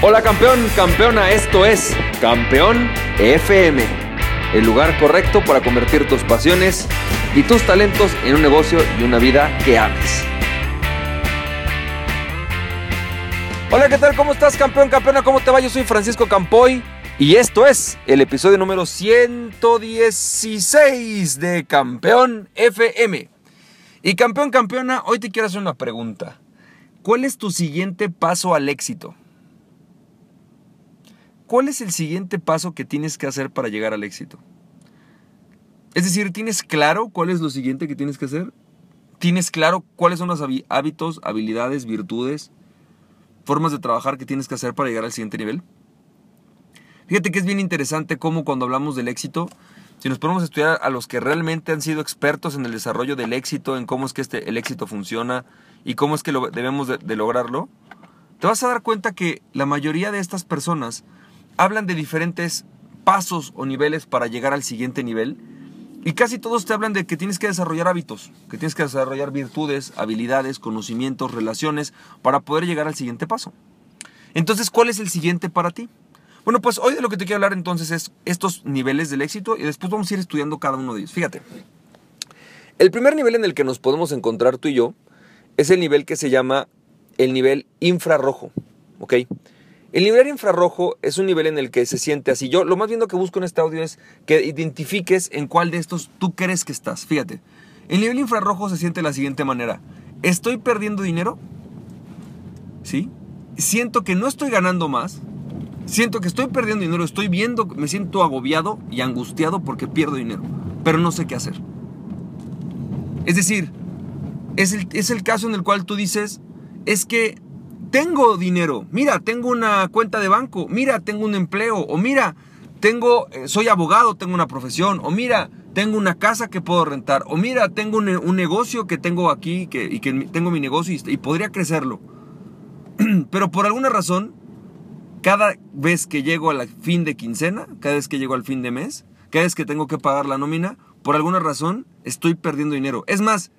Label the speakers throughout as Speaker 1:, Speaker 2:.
Speaker 1: Hola campeón, campeona, esto es Campeón FM, el lugar correcto para convertir tus pasiones y tus talentos en un negocio y una vida que ames. Hola, ¿qué tal? ¿Cómo estás campeón, campeona? ¿Cómo te va? Yo soy Francisco Campoy y esto es el episodio número 116 de Campeón FM. Y campeón, campeona, hoy te quiero hacer una pregunta. ¿Cuál es tu siguiente paso al éxito? ¿Cuál es el siguiente paso que tienes que hacer para llegar al éxito? Es decir, ¿tienes claro cuál es lo siguiente que tienes que hacer? ¿Tienes claro cuáles son los hábitos, habilidades, virtudes, formas de trabajar que tienes que hacer para llegar al siguiente nivel? Fíjate que es bien interesante cómo cuando hablamos del éxito, si nos ponemos a estudiar a los que realmente han sido expertos en el desarrollo del éxito, en cómo es que este, el éxito funciona y cómo es que lo, debemos de lograrlo, te vas a dar cuenta que la mayoría de estas personas hablan de diferentes pasos o niveles para llegar al siguiente nivel. Y casi todos te hablan de que tienes que desarrollar hábitos, que tienes que desarrollar virtudes, habilidades, conocimientos, relaciones para poder llegar al siguiente paso. Entonces, ¿cuál es el siguiente para ti? Bueno, pues hoy de lo que te quiero hablar entonces es estos niveles del éxito y después vamos a ir estudiando cada uno de ellos. Fíjate, el primer nivel en el que nos podemos encontrar tú y yo es el nivel que se llama el nivel infrarrojo, ¿ok? El nivel infrarrojo es un nivel en el que se siente así. Yo lo más bien que busco en este audio es que identifiques en cuál de estos tú crees que estás. Fíjate, el nivel infrarrojo se siente de la siguiente manera. ¿Estoy perdiendo dinero? ¿Sí? Siento que no estoy ganando más. Siento que estoy perdiendo dinero. Estoy viendo, me siento agobiado y angustiado porque pierdo dinero. Pero no sé qué hacer. Es decir, es el, es el caso en el cual tú dices, es que tengo dinero, mira, tengo una cuenta de banco, mira, tengo un empleo, o mira, tengo, eh, soy abogado, tengo una profesión, o mira, tengo una casa que puedo rentar, o mira, tengo un, negocio que tengo aquí que, y que tengo mi negocio y, y podría crecerlo. Pero por alguna razón, cada vez que llego al fin de quincena, cada vez que llego al fin de mes, cada vez que tengo que pagar la nómina, por alguna razón estoy perdiendo dinero. Es más,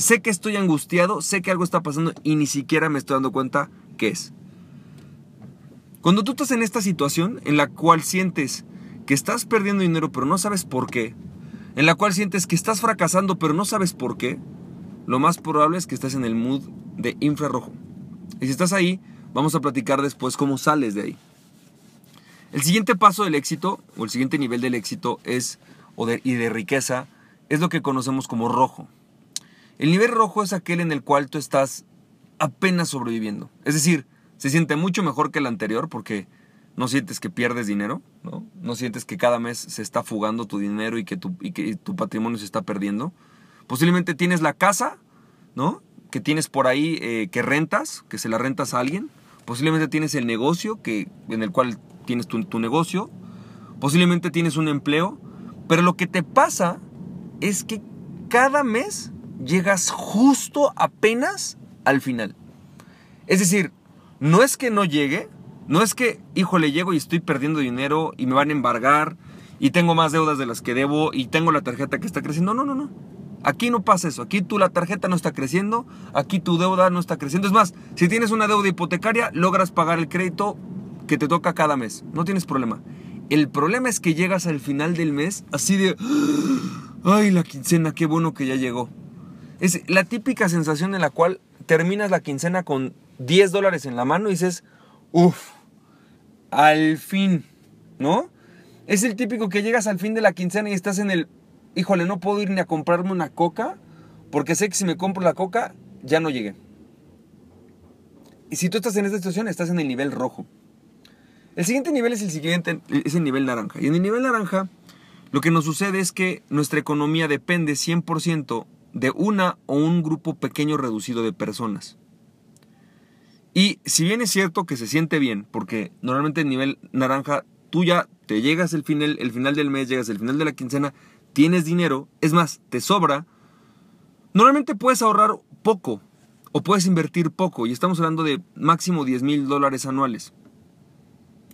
Speaker 1: sé que estoy angustiado, sé que algo está pasando y ni siquiera me estoy dando cuenta qué es. Cuando tú estás en esta situación en la cual sientes que estás perdiendo dinero pero no sabes por qué, en la cual sientes que estás fracasando pero no sabes por qué, lo más probable es que estés en el mood de infrarrojo. Y si estás ahí, vamos a platicar después cómo sales de ahí. El siguiente paso del éxito, o el siguiente nivel del éxito es, y de riqueza, es lo que conocemos como rojo. El nivel rojo es aquel en el cual tú estás apenas sobreviviendo. Es decir, se siente mucho mejor que el anterior porque no sientes que pierdes dinero, ¿no? No sientes que cada mes se está fugando tu dinero y que tu, patrimonio se está perdiendo. Posiblemente tienes la casa, ¿no? Que tienes por ahí eh, que rentas, que se la rentas a alguien. Posiblemente tienes el negocio que, en el cual tienes tu negocio. Posiblemente tienes un empleo. Pero lo que te pasa es que cada mes llegas justo apenas al final. Es decir, no es que no llegue, no es que, híjole, llego y estoy perdiendo dinero y me van a embargar y tengo más deudas de las que debo y tengo la tarjeta que está creciendo. No, no, no. Aquí no pasa eso. Aquí tú la tarjeta no está creciendo, aquí tu deuda no está creciendo. Es más, si tienes una deuda hipotecaria, logras pagar el crédito que te toca cada mes. No tienes problema. El problema es que llegas al final del mes así de, ay, la quincena, qué bueno que ya llegó. Es la típica sensación en la cual terminas la quincena con 10 dólares en la mano y dices, uff, al fin, ¿no? Es el típico que llegas al fin de la quincena y estás en el, híjole, no puedo ir ni a comprarme una coca, porque sé que si me compro la coca, ya no llegué. Y si tú estás en esta situación, estás en el nivel rojo. El siguiente nivel es el siguiente, es el nivel naranja. Y en el nivel naranja, lo que nos sucede es que nuestra economía depende 100% de una o un grupo pequeño reducido de personas. Y si bien es cierto que se siente bien, porque normalmente en nivel naranja tú ya te llegas el final, el final del mes, llegas el final de la quincena, tienes dinero, es más, te sobra, normalmente puedes ahorrar poco o puedes invertir poco, y estamos hablando de máximo 10 mil dólares anuales,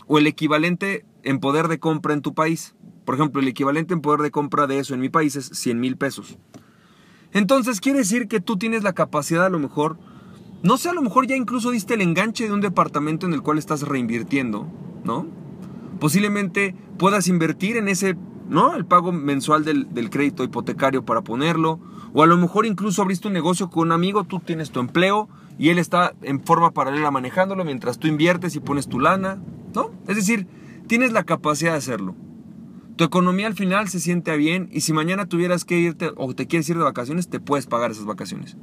Speaker 1: o el equivalente en poder de compra en tu país. Por ejemplo, el equivalente en poder de compra de eso en mi país es 100 mil pesos. Entonces quiere decir que tú tienes la capacidad a lo mejor No sé, a lo mejor ya incluso diste el enganche de un departamento en el cual estás reinvirtiendo, ¿no? Posiblemente puedas invertir en ese, ¿no? El pago mensual del, del crédito hipotecario para ponerlo. O a lo mejor incluso abriste un negocio con un amigo, tú tienes tu empleo y él está en forma paralela manejándolo mientras tú inviertes y pones tu lana, ¿no? Es decir, tienes la capacidad de hacerlo. Tu economía al final se siente bien y si mañana tuvieras que irte o te quieres ir de vacaciones, te puedes pagar esas vacaciones.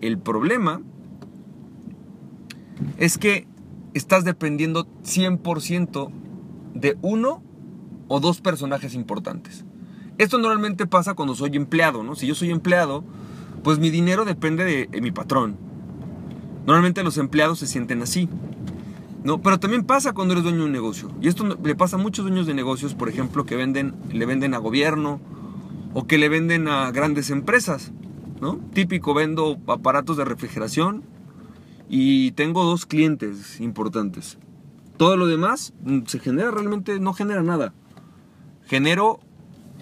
Speaker 1: El problema es que estás dependiendo 100% de uno o dos personajes importantes. Esto normalmente pasa cuando soy empleado, ¿no? Si yo soy empleado, pues mi dinero depende de, mi patrón. Normalmente los empleados se sienten así. ¿No? Pero también pasa cuando eres dueño de un negocio. Y esto le pasa a muchos dueños de negocios, por ejemplo, que venden, le venden a gobierno o que le venden a grandes empresas. ¿no? Típico, vendo aparatos de refrigeración y tengo dos clientes importantes. Todo lo demás mm, se genera realmente, no genera nada. Genero,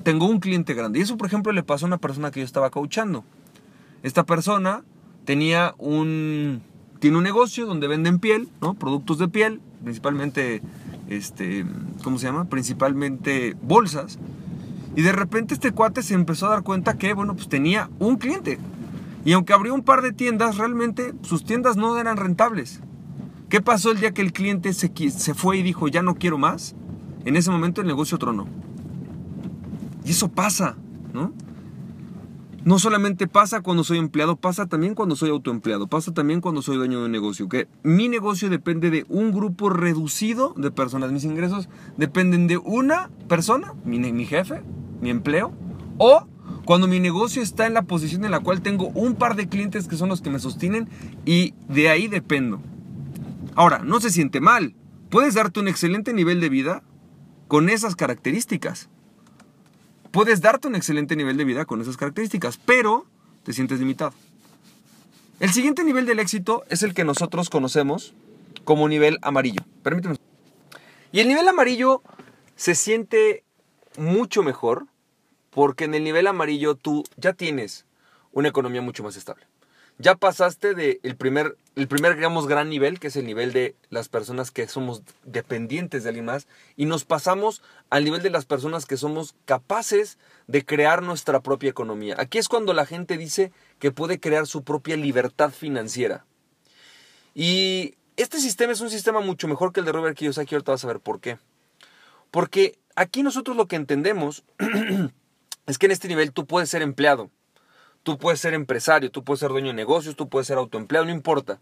Speaker 1: tengo un cliente grande. Y eso, por ejemplo, le pasó a una persona que yo estaba coachando. Esta persona tenía un, tiene un negocio donde venden piel, ¿no? Productos de piel, principalmente, este, ¿cómo se llama? Principalmente bolsas. Y de repente este cuate se empezó a dar cuenta que, bueno, pues tenía un cliente. Y aunque abrió un par de tiendas, realmente sus tiendas no eran rentables. ¿Qué pasó el día que el cliente se, se fue y dijo, ya no quiero más? En ese momento el negocio tronó. Y eso pasa, ¿no? No solamente pasa cuando soy empleado, pasa también cuando soy autoempleado, pasa también cuando soy dueño de un negocio. Que mi negocio depende de un grupo reducido de personas. Mis ingresos dependen de una persona, mi, mi jefe, mi empleo, o cuando mi negocio está en la posición en la cual tengo un par de clientes que son los que me sostienen y de ahí dependo. Ahora, no se siente mal. Puedes darte un excelente nivel de vida con esas características. Puedes darte un excelente nivel de vida con esas características, pero te sientes limitado. El siguiente nivel del éxito es el que nosotros conocemos como nivel amarillo. Permíteme. Y el nivel amarillo se siente mucho mejor porque en el nivel amarillo tú ya tienes una economía mucho más estable ya pasaste del primer, el primer, digamos, gran nivel, que es el nivel de las personas que somos dependientes de alguien más, y nos pasamos al nivel de las personas que somos capaces de crear nuestra propia economía. Aquí es cuando la gente dice que puede crear su propia libertad financiera. Y este sistema es un sistema mucho mejor que el de Robert Kiyosaki, ahorita vas a ver por qué. Porque aquí nosotros lo que entendemos es que en este nivel tú puedes ser empleado Tú puedes ser empresario, tú puedes ser dueño de negocios, tú puedes ser autoempleado, no importa.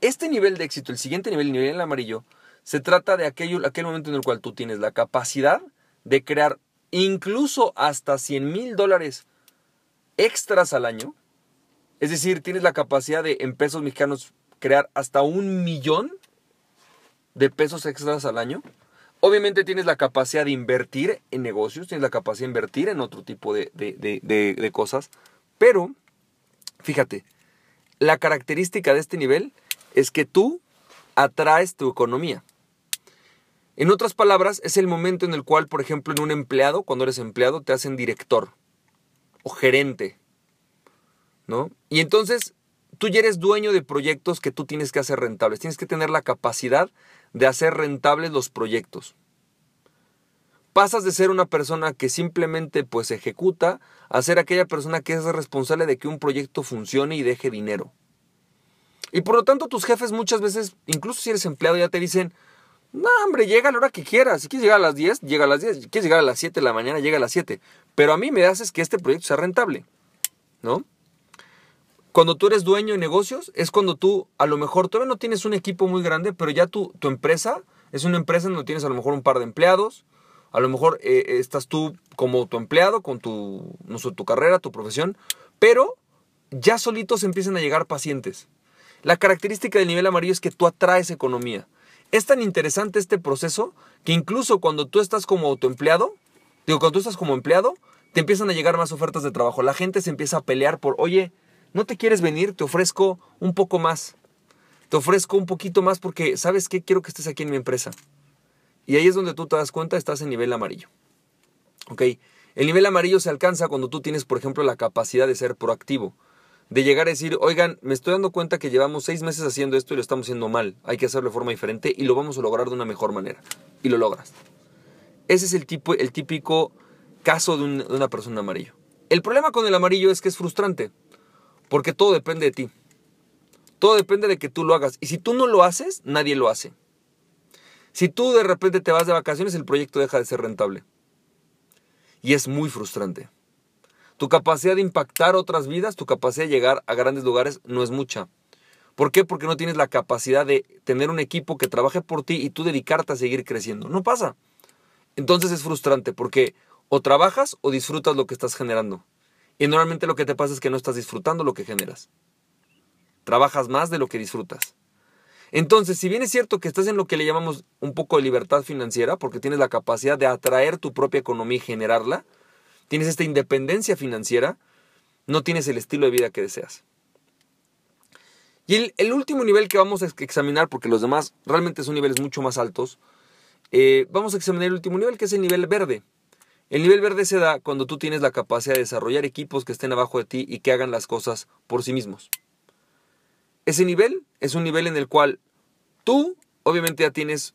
Speaker 1: Este nivel de éxito, el siguiente nivel, el nivel amarillo, se trata de aquel momento en el cual tú tienes la capacidad de crear incluso hasta 100 mil dólares extras al año. Es decir, tienes la capacidad de en pesos mexicanos crear hasta un millón de pesos extras al año. Obviamente tienes la capacidad de invertir en negocios, tienes la capacidad de invertir en otro tipo de cosas. Pero, fíjate, la característica de este nivel es que tú atraes tu economía. En otras palabras, es el momento en el cual, por ejemplo, en un empleado, cuando eres empleado, te hacen director o gerente. ¿No? Y entonces tú ya eres dueño de proyectos que tú tienes que hacer rentables. Tienes que tener la capacidad de hacer rentables los proyectos pasas de ser una persona que simplemente pues ejecuta a ser aquella persona que es responsable de que un proyecto funcione y deje dinero. Y por lo tanto tus jefes muchas veces, incluso si eres empleado, ya te dicen, no hombre, llega a la hora que quieras. Si quieres llegar a las 10, llega a las 10. Si quieres llegar a las 7 de la mañana, llega a las 7. Pero a mí me haces que este proyecto sea rentable. ¿No? Cuando tú eres dueño de negocios, es cuando tú a lo mejor todavía no tienes un equipo muy grande, pero ya tu, tu empresa es una empresa donde tienes a lo mejor un par de empleados, a lo mejor eh, estás tú como tu empleado, con tu, no sé, tu carrera, tu profesión, pero ya solitos empiezan a llegar pacientes. La característica del nivel amarillo es que tú atraes economía. Es tan interesante este proceso que incluso cuando tú estás como autoempleado, digo, cuando tú estás como empleado, te empiezan a llegar más ofertas de trabajo. La gente se empieza a pelear por, oye, ¿no te quieres venir? Te ofrezco un poco más. Te ofrezco un poquito más porque, ¿sabes qué? Quiero que estés aquí en mi empresa. Y ahí es donde tú te das cuenta, estás en nivel amarillo. ¿Ok? El nivel amarillo se alcanza cuando tú tienes, por ejemplo, la capacidad de ser proactivo. de llegar a decir, oigan, me estoy dando cuenta que llevamos seis meses haciendo esto y lo estamos haciendo mal, hay que hacerlo de forma diferente y lo vamos a lograr de una mejor manera. Y lo logras. Ese es el, tipo, el típico caso de, de una persona amarillo. El problema con el amarillo es que es frustrante, porque todo depende de ti. Todo depende de que tú lo hagas. Y si tú no lo haces, nadie lo hace. Si tú de repente te vas de vacaciones, el proyecto deja de ser rentable. Y es muy frustrante. Tu capacidad de impactar otras vidas, tu capacidad de llegar a grandes lugares no es mucha. ¿Por qué? Porque no tienes la capacidad de tener un equipo que trabaje por ti y tú dedicarte a seguir creciendo. No pasa. Entonces es frustrante porque o trabajas o disfrutas lo que estás generando. Y normalmente lo que te pasa es que no estás disfrutando lo que generas. Trabajas más de lo que disfrutas. Entonces, si bien es cierto que estás en lo que le llamamos un poco de libertad financiera, porque tienes la capacidad de atraer tu propia economía y generarla, tienes esta independencia financiera, no tienes el estilo de vida que deseas. Y el, último nivel que vamos a examinar, porque los demás realmente son niveles mucho más altos, eh, vamos a examinar el último nivel, que es el nivel verde. El nivel verde se da cuando tú tienes la capacidad de desarrollar equipos que estén abajo de ti y que hagan las cosas por sí mismos. Ese nivel es un nivel en el cual tú, obviamente ya tienes,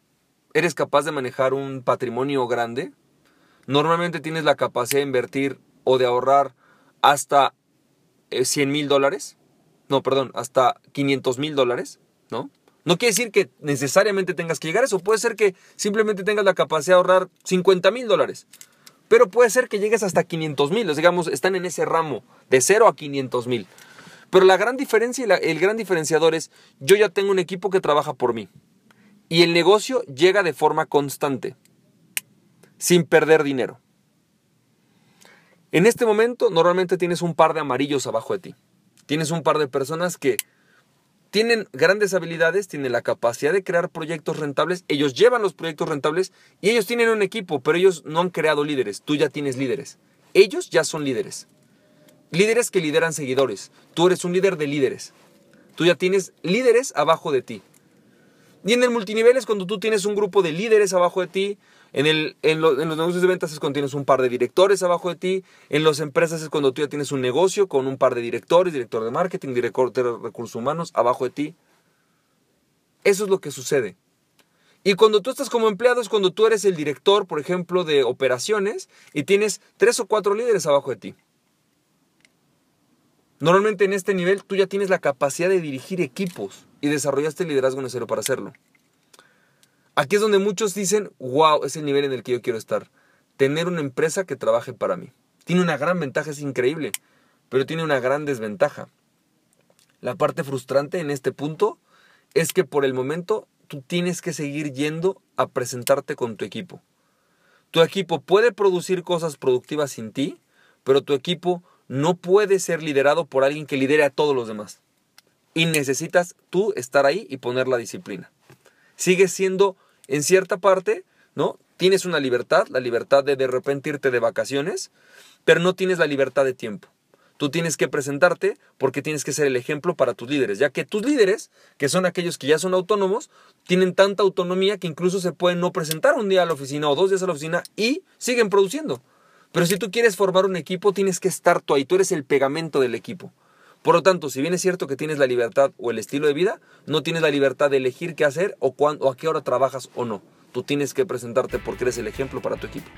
Speaker 1: eres capaz de manejar un patrimonio grande, Normalmente tienes la capacidad de invertir o de ahorrar hasta 100 eh, mil dólares. No, perdón, hasta 500 mil dólares, ¿no? No quiere decir que necesariamente tengas que llegar a eso. Puede ser que simplemente tengas la capacidad de ahorrar 50 mil dólares. Pero puede ser que llegues hasta 500 mil. Digamos, están en ese ramo de 0 a 500 mil. Pero la gran diferencia y el gran diferenciador es, yo ya tengo un equipo que trabaja por mí. Y el negocio llega de forma constante sin perder dinero. En este momento normalmente tienes un par de amarillos abajo de ti. Tienes un par de personas que tienen grandes habilidades, tienen la capacidad de crear proyectos rentables, ellos llevan los proyectos rentables y ellos tienen un equipo, pero ellos no han creado líderes, tú ya tienes líderes. Ellos ya son líderes. Líderes que lideran seguidores. Tú eres un líder de líderes. Tú ya tienes líderes abajo de ti. Y en el multinivel es cuando tú tienes un grupo de líderes abajo de ti, en, el, en, los negocios de ventas es cuando tienes un par de directores abajo de ti. En las empresas es cuando tú ya tienes un negocio con un par de directores, director de marketing, director de recursos humanos abajo de ti. Eso es lo que sucede. Y cuando tú estás como empleado es cuando tú eres el director, por ejemplo, de operaciones y tienes tres o cuatro líderes abajo de ti. Normalmente en este nivel tú ya tienes la capacidad de dirigir equipos y desarrollaste el liderazgo necesario para hacerlo. Aquí es donde muchos dicen, wow, es el nivel en el que yo quiero estar. Tener una empresa que trabaje para mí. Tiene una gran ventaja, es increíble, pero tiene una gran desventaja. La parte frustrante en este punto es que por el momento tú tienes que seguir yendo a presentarte con tu equipo. Tu equipo puede producir cosas productivas sin ti, pero tu equipo no puede ser liderado por alguien que lidere a todos los demás. Y necesitas tú estar ahí y poner la disciplina. Sigues siendo en cierta parte, ¿no? Tienes una libertad, la libertad de de repente irte de vacaciones, pero no tienes la libertad de tiempo. Tú tienes que presentarte porque tienes que ser el ejemplo para tus líderes, ya que tus líderes, que son aquellos que ya son autónomos, tienen tanta autonomía que incluso se pueden no presentar un día a la oficina o dos días a la oficina y siguen produciendo. Pero si tú quieres formar un equipo, tienes que estar tú ahí, tú eres el pegamento del equipo. Por lo tanto, si bien es cierto que tienes la libertad o el estilo de vida, no tienes la libertad de elegir qué hacer o, cuándo, a qué hora trabajas o no. Tú tienes que presentarte porque eres el ejemplo para tu equipo.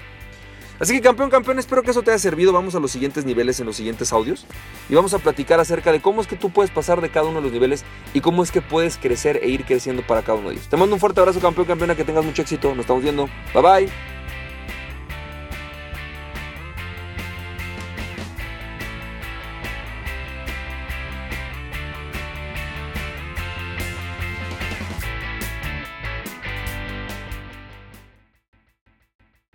Speaker 1: Así que campeón, campeón, espero que eso te haya servido. Vamos a los siguientes niveles en los siguientes audios y vamos a platicar acerca de cómo es que tú puedes pasar de cada uno de los niveles y cómo es que puedes crecer e ir creciendo para cada uno de ellos. Te mando un fuerte abrazo, campeón, campeona, que tengas mucho éxito. Nos estamos viendo. Bye bye.